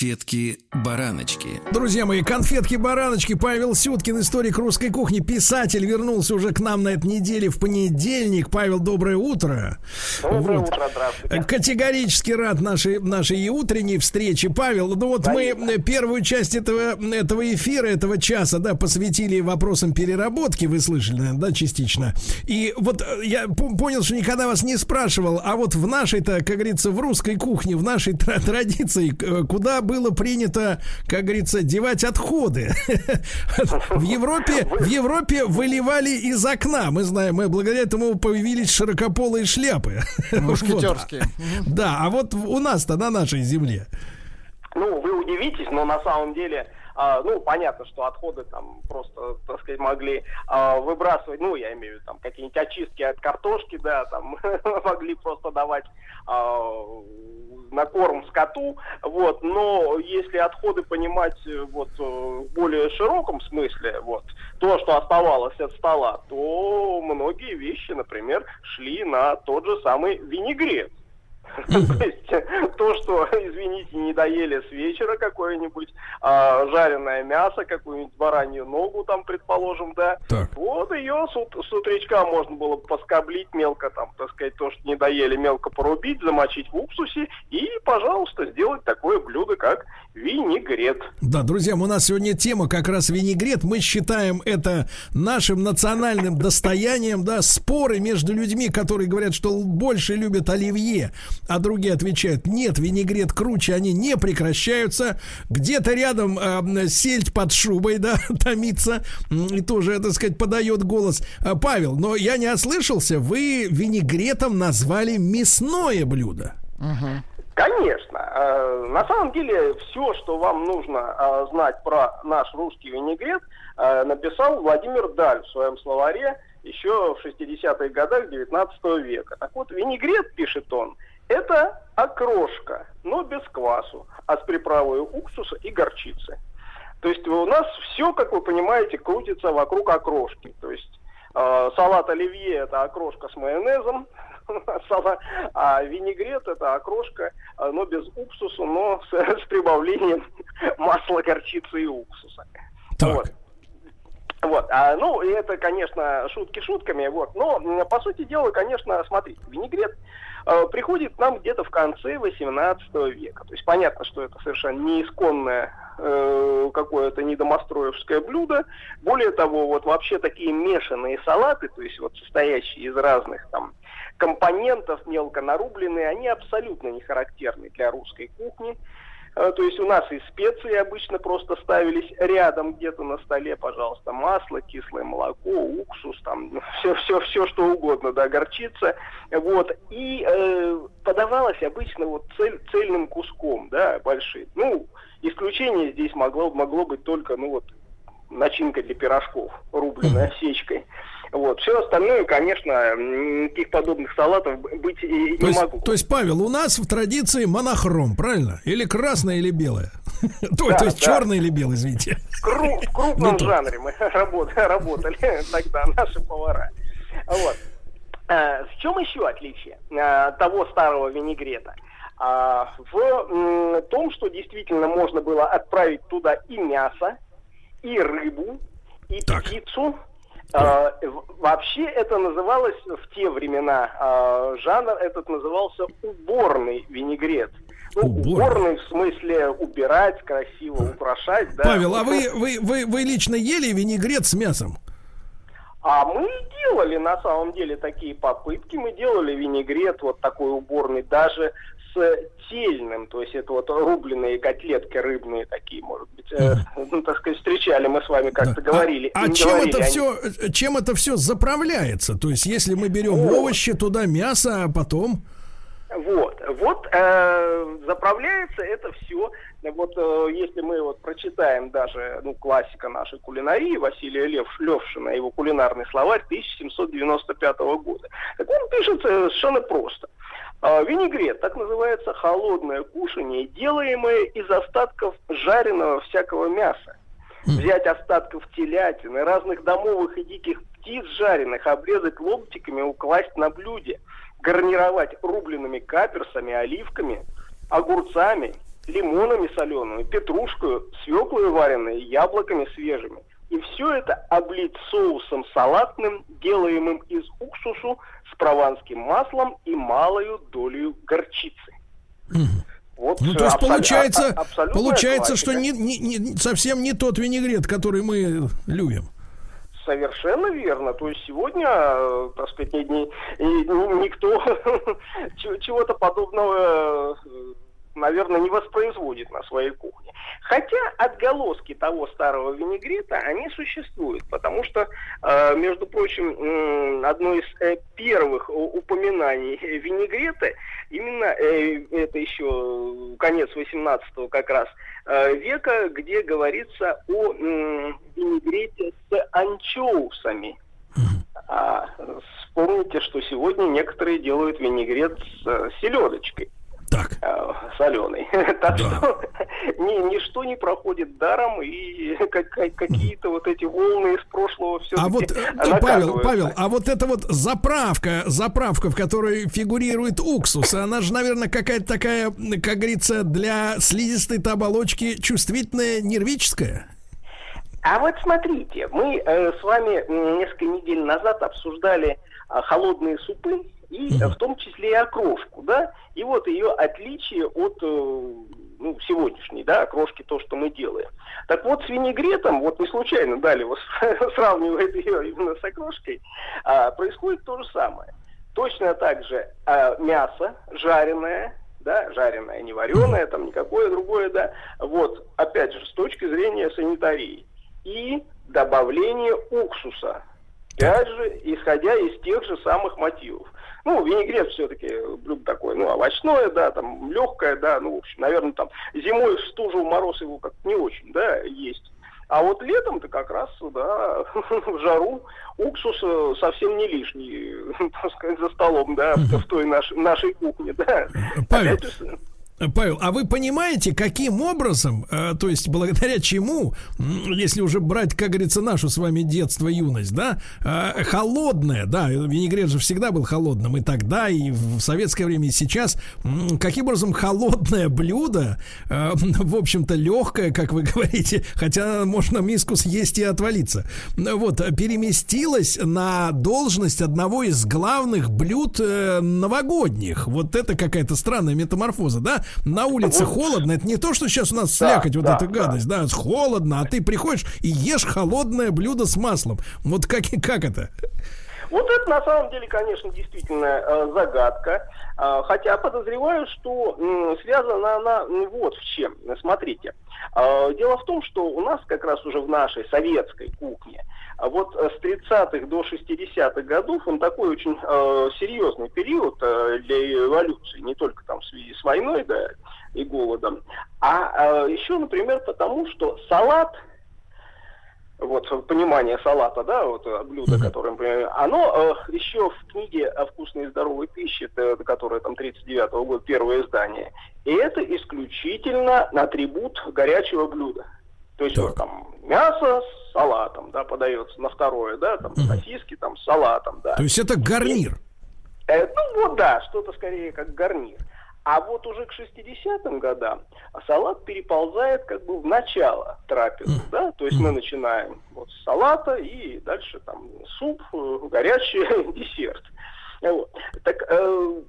Конфетки-бараночки. Друзья мои, конфетки-бараночки. Павел Сюткин, историк русской кухни, писатель, вернулся уже к нам на этой неделе в понедельник. Павел, доброе утро. Доброе вот. утро, здравствуйте. Категорически рад нашей, нашей утренней встрече. Павел, ну вот Взаимно. мы первую часть этого, этого эфира, этого часа, да, посвятили вопросам переработки, вы слышали, да, частично. И вот э, я понял, что никогда вас не спрашивал, а вот в нашей-то, как говорится, в русской кухне, в нашей традиции, э, куда было принято, как говорится, девать отходы. В Европе, в Европе выливали из окна. Мы знаем, мы благодаря этому появились широкополые шляпы. Мушкетерские. Да, а вот у нас-то на нашей земле. Ну, вы удивитесь, но на самом деле а, ну, понятно, что отходы там просто, так сказать, могли а, выбрасывать, ну, я имею в виду там какие-нибудь очистки от картошки, да, там могли просто давать а, на корм скоту, вот, но если отходы понимать э, вот э, в более широком смысле, вот, то, что оставалось от стола, то многие вещи, например, шли на тот же самый винегрет. То есть то, что, извините, не доели с вечера какое-нибудь а, жареное мясо, какую-нибудь баранью ногу там, предположим, да, так. вот ее с, с утречка можно было поскоблить мелко там, так сказать, то, что не доели, мелко порубить, замочить в уксусе и, пожалуйста, сделать такое блюдо, как винегрет. Да, друзья, у нас сегодня тема как раз винегрет. Мы считаем это нашим национальным достоянием, да, споры между людьми, которые говорят, что больше любят оливье, а другие отвечают, нет, винегрет круче, они не прекращаются. Где-то рядом э, сельдь под шубой, да, томится, и тоже, так сказать, подает голос. А, Павел, но я не ослышался, вы винегретом назвали мясное блюдо. Угу. Конечно. Э, на самом деле, все, что вам нужно знать про наш русский винегрет, написал Владимир Даль в своем словаре еще в 60-х годах 19 века. Так вот, винегрет, пишет он, это окрошка, но без квасу, а с приправой уксуса и горчицы. То есть у нас все, как вы понимаете, крутится вокруг окрошки. То есть э, салат оливье это окрошка с майонезом, а винегрет это окрошка, э, но без уксуса, но с, с прибавлением масла, горчицы и уксуса. Так. Вот. Вот, а, ну, это, конечно, шутки шутками, вот, но, по сути дела, конечно, смотрите, винегрет приходит к нам где-то в конце 18 века. То есть понятно, что это совершенно не исконное э, какое-то недомостроевское блюдо. Более того, вот вообще такие мешанные салаты, то есть вот состоящие из разных там компонентов мелко нарубленные, они абсолютно не характерны для русской кухни. Э, то есть у нас и специи обычно просто ставились рядом где-то на столе, пожалуйста, масло, кислое молоко, уксус, там все, все, все что угодно, да, горчица, вот. И э, подавалось обычно вот цель, цельным куском, да, большим. Ну, исключение здесь могло, могло быть только, ну вот, начинка для пирожков, рубленная сечкой. Вот. Все остальное, конечно, никаких подобных салатов быть и то не есть, могу. То есть, Павел, у нас в традиции монохром, правильно? Или красное, или белое? То, то есть черный или белый, извините. В, крупном жанре мы работали тогда, наши повара. Вот. А, в чем еще отличие а, того старого винегрета? А, в том, что действительно можно было отправить туда и мясо, и рыбу, и так. птицу, а, вообще это называлось в те времена, а, жанр этот назывался уборный винегрет. Ну, уборный в смысле убирать, красиво украшать. Да. Павел, а вы, вы, вы, вы лично ели винегрет с мясом? А мы делали на самом деле такие попытки. Мы делали винегрет вот такой уборный даже с тельным, то есть это вот рубленые котлетки рыбные такие, может быть, э, ну, так сказать, встречали мы с вами как-то да. говорили. А, а чем говорили, это они... все, чем это все заправляется? То есть если мы берем вот. овощи, туда мясо, а потом... Вот, вот э, заправляется это все. Вот э, если мы вот прочитаем даже ну классика нашей кулинарии Василия Лев, Левшина, его кулинарный словарь 1795 года, так он пишет совершенно просто. А, винегрет, так называется холодное кушание, делаемое из остатков жареного всякого мяса. Взять остатков телятины, разных домовых и диких птиц жареных, обрезать ломтиками, укласть на блюде, гарнировать рубленными каперсами, оливками, огурцами, лимонами солеными, петрушкой, свеклой вареной, яблоками свежими. И все это облить соусом салатным, делаемым из уксусу с прованским маслом и малою долей горчицы. Вот ну, то есть получается, а, получается, что не, не, не, совсем не тот винегрет, который мы любим. Совершенно верно. То есть сегодня, э, так сказать, ни, ни, ни, никто чего-то подобного э, наверное, не воспроизводит на своей кухне. Хотя отголоски того старого винегрета, они существуют, потому что, э, между прочим, одно из э, первых упоминаний винегрета, именно э, это еще конец 18 как раз века, где говорится о винегрете с анчоусами. А, вспомните, что сегодня некоторые делают винегрет с селедочкой. Соленый. так что ни, ничто не проходит даром, и как, какие-то вот эти волны из прошлого все А вот, э, Павел, Павел, а вот эта вот заправка, заправка, в которой фигурирует уксус, она же, наверное, какая-то такая, как говорится, для слизистой оболочки чувствительная, нервическая? А вот смотрите, мы э, с вами несколько недель назад обсуждали э, холодные супы, и в том числе и окрошку, да, и вот ее отличие от э, ну, сегодняшней, да, окрошки, то, что мы делаем. Так вот, с винегретом, вот не случайно дали его сравнивает ее именно с окрошкой, а, происходит то же самое. Точно так же а, мясо жареное, да, жареное, не вареное, там никакое другое, да, вот, опять же, с точки зрения санитарии. И добавление уксуса, опять же, исходя из тех же самых мотивов. Ну, винегрет все-таки блюдо такое, ну, овощное, да, там, легкое, да, ну, в общем, наверное, там, зимой в стужу, в мороз его как не очень, да, есть. А вот летом-то как раз, да, в жару уксус совсем не лишний, так сказать, за столом, да, в той нашей, нашей кухне, да. Павел, Павел, а вы понимаете, каким образом, э, то есть благодаря чему, если уже брать, как говорится, нашу с вами детство, юность, да, э, холодное, да, винегрет же всегда был холодным и тогда, и в советское время, и сейчас, каким образом холодное блюдо, э, в общем-то, легкое, как вы говорите, хотя можно миску съесть и отвалиться, вот, переместилось на должность одного из главных блюд новогодних. Вот это какая-то странная метаморфоза, да? На улице вот. холодно, это не то, что сейчас у нас да, слякоть, вот да, эта гадость, да. да, холодно, а ты приходишь и ешь холодное блюдо с маслом. Вот как, как это? Вот это на самом деле, конечно, действительно э, загадка. Э, хотя подозреваю, что э, связана она вот в чем. Смотрите. Э, дело в том, что у нас как раз уже в нашей советской кухне а вот э, с 30-х до 60-х годов он такой очень э, серьезный период э, для эволюции, не только там в связи с войной да, и голодом, а э, еще, например, потому что салат – вот понимание салата, да, вот э, блюдо, mm-hmm. которое, например, оно э, еще в книге о вкусной и здоровой пище, это, которая там 39-го года, первое издание, и это исключительно атрибут горячего блюда. То есть вот там мясо с салатом, да, подается на второе, да, там mm-hmm. сосиски там с салатом, да. То есть это гарнир? И, э, ну вот да, что-то скорее как гарнир. А вот уже к 60-м годам салат переползает как бы в начало трапезы, mm. да, то есть mm. мы начинаем вот с салата и дальше там суп, э, горячий десерт. Вот. Так э,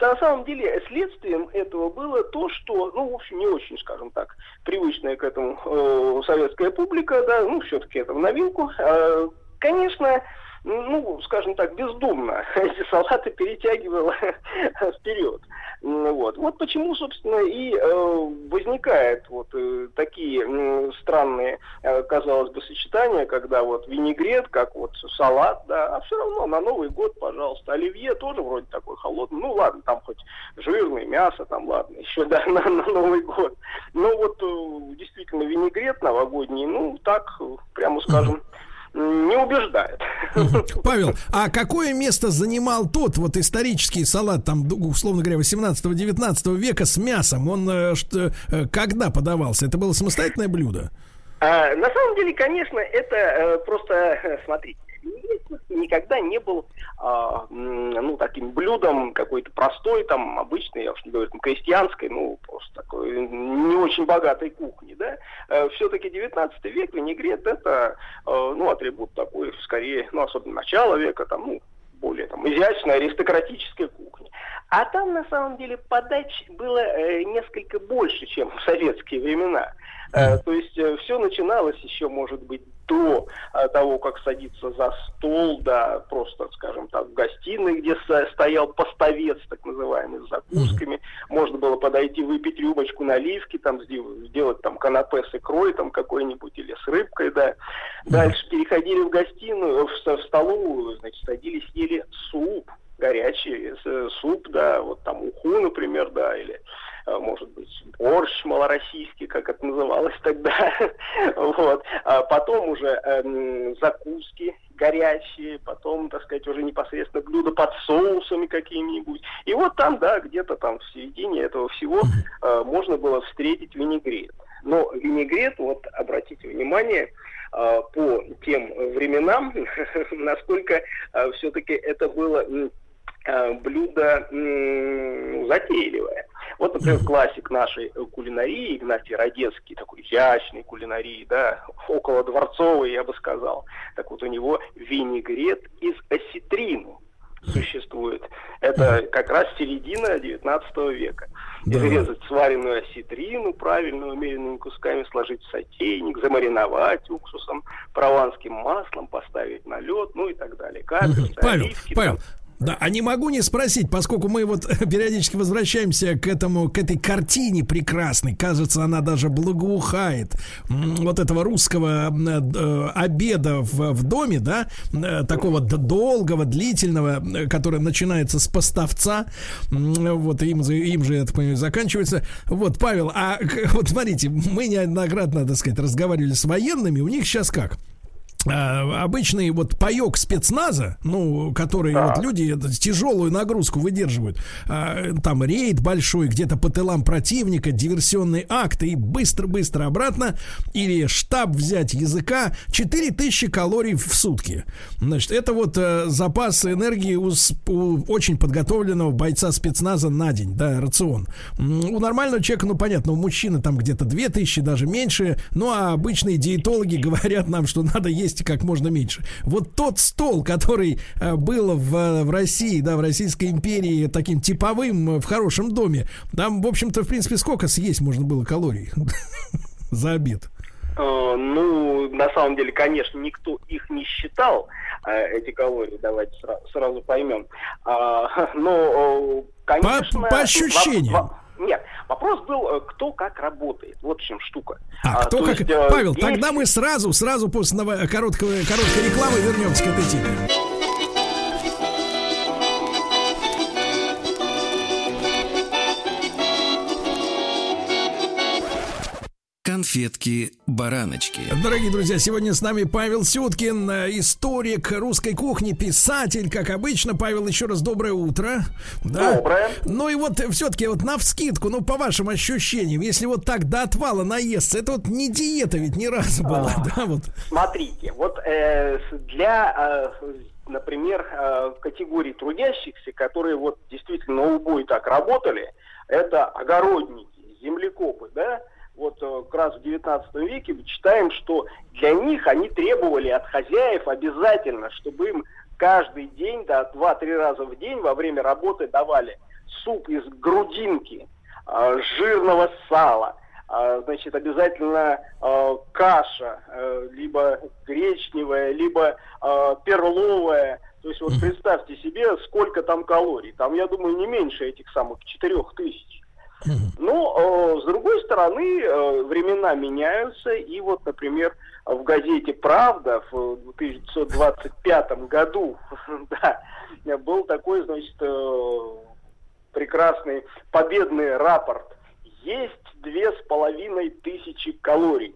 на самом деле следствием этого было то, что, ну, в общем, не очень, скажем так, привычная к этому э, советская публика, да, ну, все-таки это в новинку. Э, конечно, ну, скажем так, бездумно эти салаты перетягивала вперед. Вот. вот почему, собственно, и э, возникают вот э, такие э, странные, э, казалось бы, сочетания, когда вот винегрет, как вот салат, да, а все равно на Новый год, пожалуйста, оливье тоже вроде такой холодный, ну ладно, там хоть жирное мясо, там ладно, еще да, на, на Новый год. Но вот э, действительно винегрет новогодний, ну так, прямо скажем, не убеждает. Павел, а какое место занимал тот вот исторический салат, там, условно говоря, 18-19 века с мясом? Он э, что, э, когда подавался? Это было самостоятельное блюдо? А, на самом деле, конечно, это э, просто, смотрите, никогда не был а, ну, таким блюдом какой-то простой, там, обычной, я уж не говорю, там, крестьянской, ну, просто такой не очень богатой кухни, да. Э, Все-таки 19 век винегрет это, э, ну, атрибут такой, скорее, ну, особенно начала века, там, ну, более там изящной аристократической кухни. А там на самом деле подач было э, несколько больше, чем в советские времена. Э, то есть э, все начиналось еще, может быть, до э, того, как садиться за стол, да, просто, скажем так, в гостиной, где стоял поставец, так называемый, с закусками. Можно было подойти, выпить рюмочку наливки, там, сделать там канапе с икрой там какой-нибудь или с рыбкой, да. Дальше переходили в гостиную, в, в столовую, значит, садились, ели суп горячий, суп, да, вот там уху, например, да, или Э, может быть, борщ малороссийский, как это называлось тогда. вот. А потом уже эм, закуски горячие, потом, так сказать, уже непосредственно блюда под соусами какими-нибудь. И вот там, да, где-то там в середине этого всего э, можно было встретить винегрет. Но винегрет, вот обратите внимание, э, по тем временам, насколько э, все-таки это было э, блюдо э, затейливое. Вот, например, классик нашей кулинарии, Игнатий Родецкий, такой изящной кулинарии, да, около дворцовой, я бы сказал. Так вот, у него винегрет из осетрины существует. Это как раз середина 19 века. Да. Изрезать сваренную осетрину, правильно умеренными кусками сложить в сотейник, замариновать уксусом, прованским маслом, поставить на лед, ну и так далее. Каперсы, Павел, оливки, Павел, там, да, а не могу не спросить, поскольку мы вот периодически возвращаемся к этому, к этой картине прекрасной, кажется, она даже благоухает вот этого русского э, обеда в, в доме, да, э, такого долгого, длительного, э, который начинается с поставца, вот им, им же, я так понимаю, заканчивается. Вот, Павел, а вот смотрите, мы неоднократно, так сказать, разговаривали с военными, у них сейчас как? А, обычный вот паек спецназа, ну, который да. вот люди тяжелую нагрузку выдерживают, а, там рейд большой, где-то по тылам противника, диверсионный акт и быстро-быстро обратно, или штаб взять языка, 4000 калорий в сутки. Значит, это вот э, запас энергии у, у очень подготовленного бойца спецназа на день, да, рацион. У нормального человека, ну, понятно, у мужчины там где-то 2000, даже меньше, ну, а обычные диетологи говорят нам, что надо есть есть как можно меньше. Вот тот стол, который э, был в, в России, да, в Российской империи таким типовым э, в хорошем доме, там, в общем-то, в принципе, сколько съесть можно было калорий за обед? Э, ну, на самом деле, конечно, никто их не считал, эти калории, давайте сразу поймем. А, но, конечно... По, по ощущениям. Нет, вопрос был, э, кто как работает. Вот в чем штука. А, а кто как... Есть, э, Павел, есть... тогда мы сразу, сразу после короткой, короткой рекламы вернемся к этой теме. Конфетки-бараночки. Дорогие друзья, сегодня с нами Павел Сюткин, э, историк русской кухни, писатель, как обычно. Павел, еще раз доброе утро. Да? Доброе. Ну и вот все-таки вот на вскидку, ну по вашим ощущениям, если вот так до отвала наесться, это вот не диета ведь ни разу была, а, да? Вот. Смотрите, вот э, для... Э, например, э, категории трудящихся, которые вот действительно на убой так работали, это огородники, землекопы, да, вот э, как раз в 19 веке мы читаем, что для них они требовали от хозяев обязательно, чтобы им каждый день, да, два-три раза в день во время работы давали суп из грудинки, э, жирного сала, э, значит, обязательно э, каша, э, либо гречневая, либо э, перловая. То есть вот представьте себе, сколько там калорий. Там, я думаю, не меньше этих самых четырех тысяч. Но, э, с другой стороны, э, времена меняются, и вот, например, в газете «Правда» в 1925 году да, был такой, значит, э, прекрасный победный рапорт. Есть две с половиной тысячи калорий.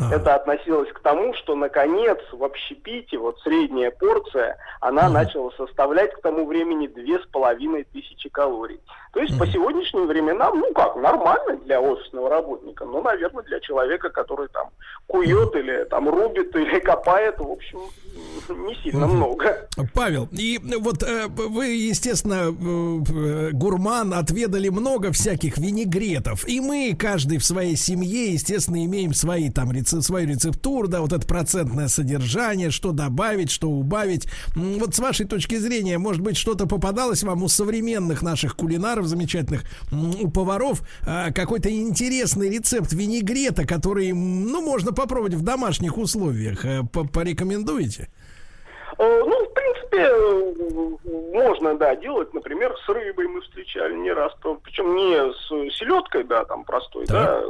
Ага. Это относилось к тому, что наконец в общепите вот средняя порция, она ага. начала составлять к тому времени две с половиной тысячи калорий. То есть ага. по сегодняшним временам, ну как, нормально для офисного работника, но, наверное, для человека, который там кует или там рубит или копает, в общем, не сильно ага. много. Павел, и вот э, вы, естественно, э, гурман, отведали много всяких винегретов, и мы, каждый в своей семье, естественно, имеем свои там рецепты свою рецептуру, да, вот это процентное содержание, что добавить, что убавить. Вот с вашей точки зрения, может быть, что-то попадалось вам у современных наших кулинаров замечательных, у поваров, а, какой-то интересный рецепт винегрета, который, ну, можно попробовать в домашних условиях. Э, порекомендуете? Э, ну, в принципе, э, можно, да, делать, например, с рыбой мы встречали не раз, причем не с селедкой, да, там простой, так. да,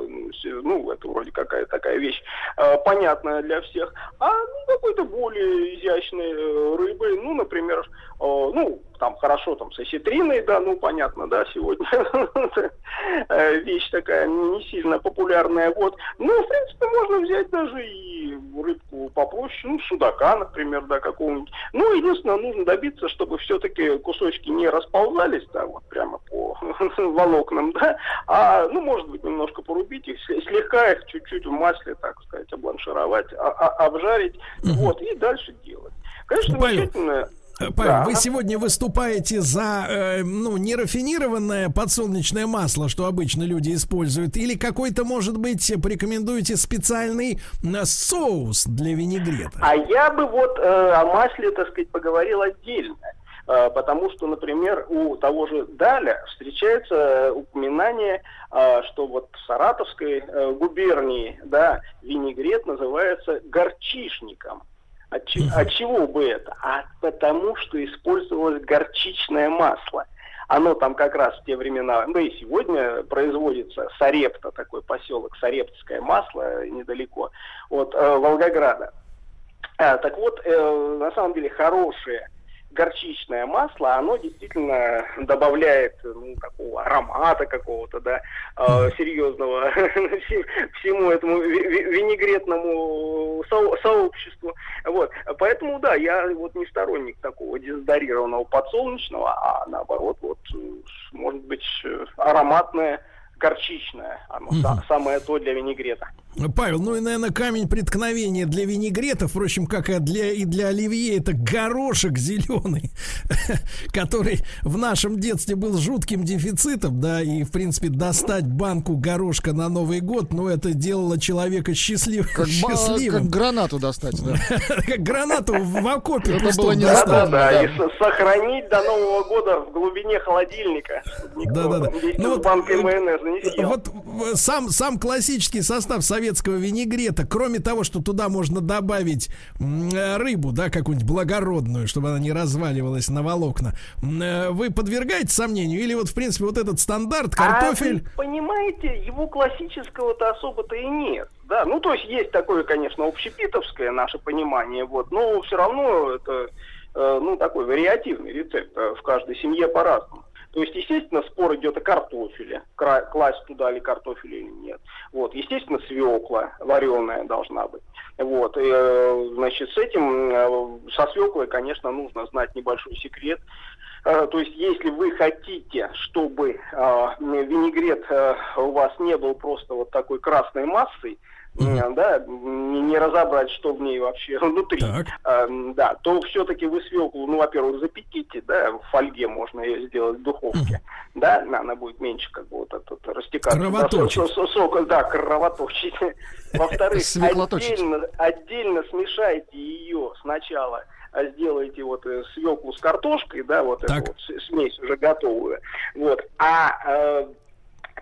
ну, это вроде какая такая вещь э, понятная для всех, а ну, какой-то более изящной рыбой, ну, например, ну, там хорошо там с осетриной, да, ну понятно, да, сегодня вещь такая не сильно популярная, вот. Ну, в принципе, можно взять даже и рыбку попроще, ну, судака, например, да, какого-нибудь. Ну, единственное, нужно добиться, чтобы все-таки кусочки не расползались, да, вот прямо по волокнам, да, а, ну, может быть, немножко порубить их, слегка их чуть-чуть в масле, так сказать, обланшировать, а, а, обжарить, вот, и дальше делать. Конечно, замечательно Павел, да. вы сегодня выступаете за э, ну, нерафинированное подсолнечное масло, что обычно люди используют, или какой-то, может быть, порекомендуете специальный э, соус для винегрета? А я бы вот э, о масле, так сказать, поговорил отдельно. Э, потому что, например, у того же Даля встречается упоминание, э, что вот в Саратовской э, губернии да, винегрет называется горчишником. От, от чего бы это? А потому что использовалось горчичное масло. Оно там как раз в те времена, да и сегодня производится Сарепта, такой поселок, Сарептское масло недалеко от э, Волгограда. А, так вот, э, на самом деле хорошее горчичное масло, оно действительно добавляет ну, такого аромата какого-то, да, э, серьезного всему этому винегретному со сообществу. Вот. Поэтому, да, я вот не сторонник такого дезодорированного подсолнечного, а наоборот, вот, может быть, ароматное горчичное. Оно угу. самое то для винегрета. Павел, ну и, наверное, камень преткновения для винегрета, впрочем, как и для, и для оливье, это горошек зеленый, который в нашем детстве был жутким дефицитом, да, и, в принципе, достать банку горошка на Новый год, ну, это делало человека счастлив, как счастливым. Как гранату достать, да. Как гранату в окопе Это было не Да, да, и сохранить до Нового года в глубине холодильника. Да, да, да. Ну, вот, вот сам, сам классический состав советского винегрета, кроме того, что туда можно добавить рыбу, да, какую-нибудь благородную, чтобы она не разваливалась на волокна, э, вы подвергаете сомнению? Или вот, в принципе, вот этот стандарт, картофель... А понимаете, его классического-то особо-то и нет. Да, ну, то есть есть такое, конечно, общепитовское наше понимание, вот, но все равно это, э, ну, такой вариативный рецепт. Э, в каждой семье по-разному. То есть, естественно, спор идет о картофеле, класть туда ли картофель или нет. Вот, естественно, свекла вареная должна быть. Вот, и, э, значит, с этим, э, со свеклой, конечно, нужно знать небольшой секрет. Э, то есть, если вы хотите, чтобы винегрет у вас не был просто вот такой красной массой, mm-hmm. да, не, не разобрать, что в ней вообще внутри, э, да, то все-таки вы свеклу, ну, во-первых, запеките, да, в фольге можно ее сделать в духовке, mm-hmm. да, она будет меньше как бы вот этот растекаться. Кровоточить. Да, сок, да, кровоточить. Во-вторых, отдельно, отдельно смешайте ее сначала а сделайте вот э, свеклу с картошкой, да, вот так. эту вот смесь уже готовую, вот, а э,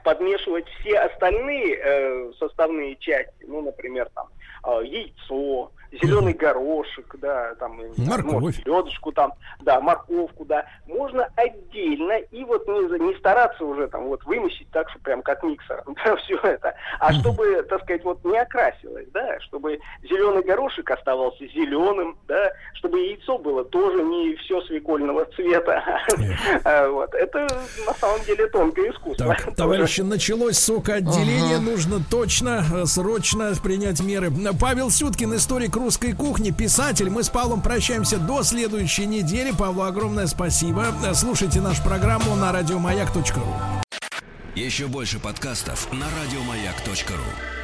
подмешивать все остальные э, составные части, ну, например, там, э, яйцо, зеленый горошек, да, там, морковь, ну, селедочку там, да, морковку, да, можно отдельно и вот не, не стараться уже там вот вымесить так, что прям как миксером, да, все это, а чтобы, так сказать, вот не окрасилось, да, чтобы зеленый горошек оставался зеленым, да, чтобы яйцо было тоже не все свекольного цвета, а, вот, это на самом деле тонкое искусство. Так, товарищи, началось сокоотделение, нужно точно, э, срочно принять меры. Павел Сюткин, историк русской кухни, писатель. Мы с Павлом прощаемся до следующей недели. Павлу огромное спасибо. Слушайте нашу программу на радиомаяк.ру. Еще больше подкастов на радиомаяк.ру.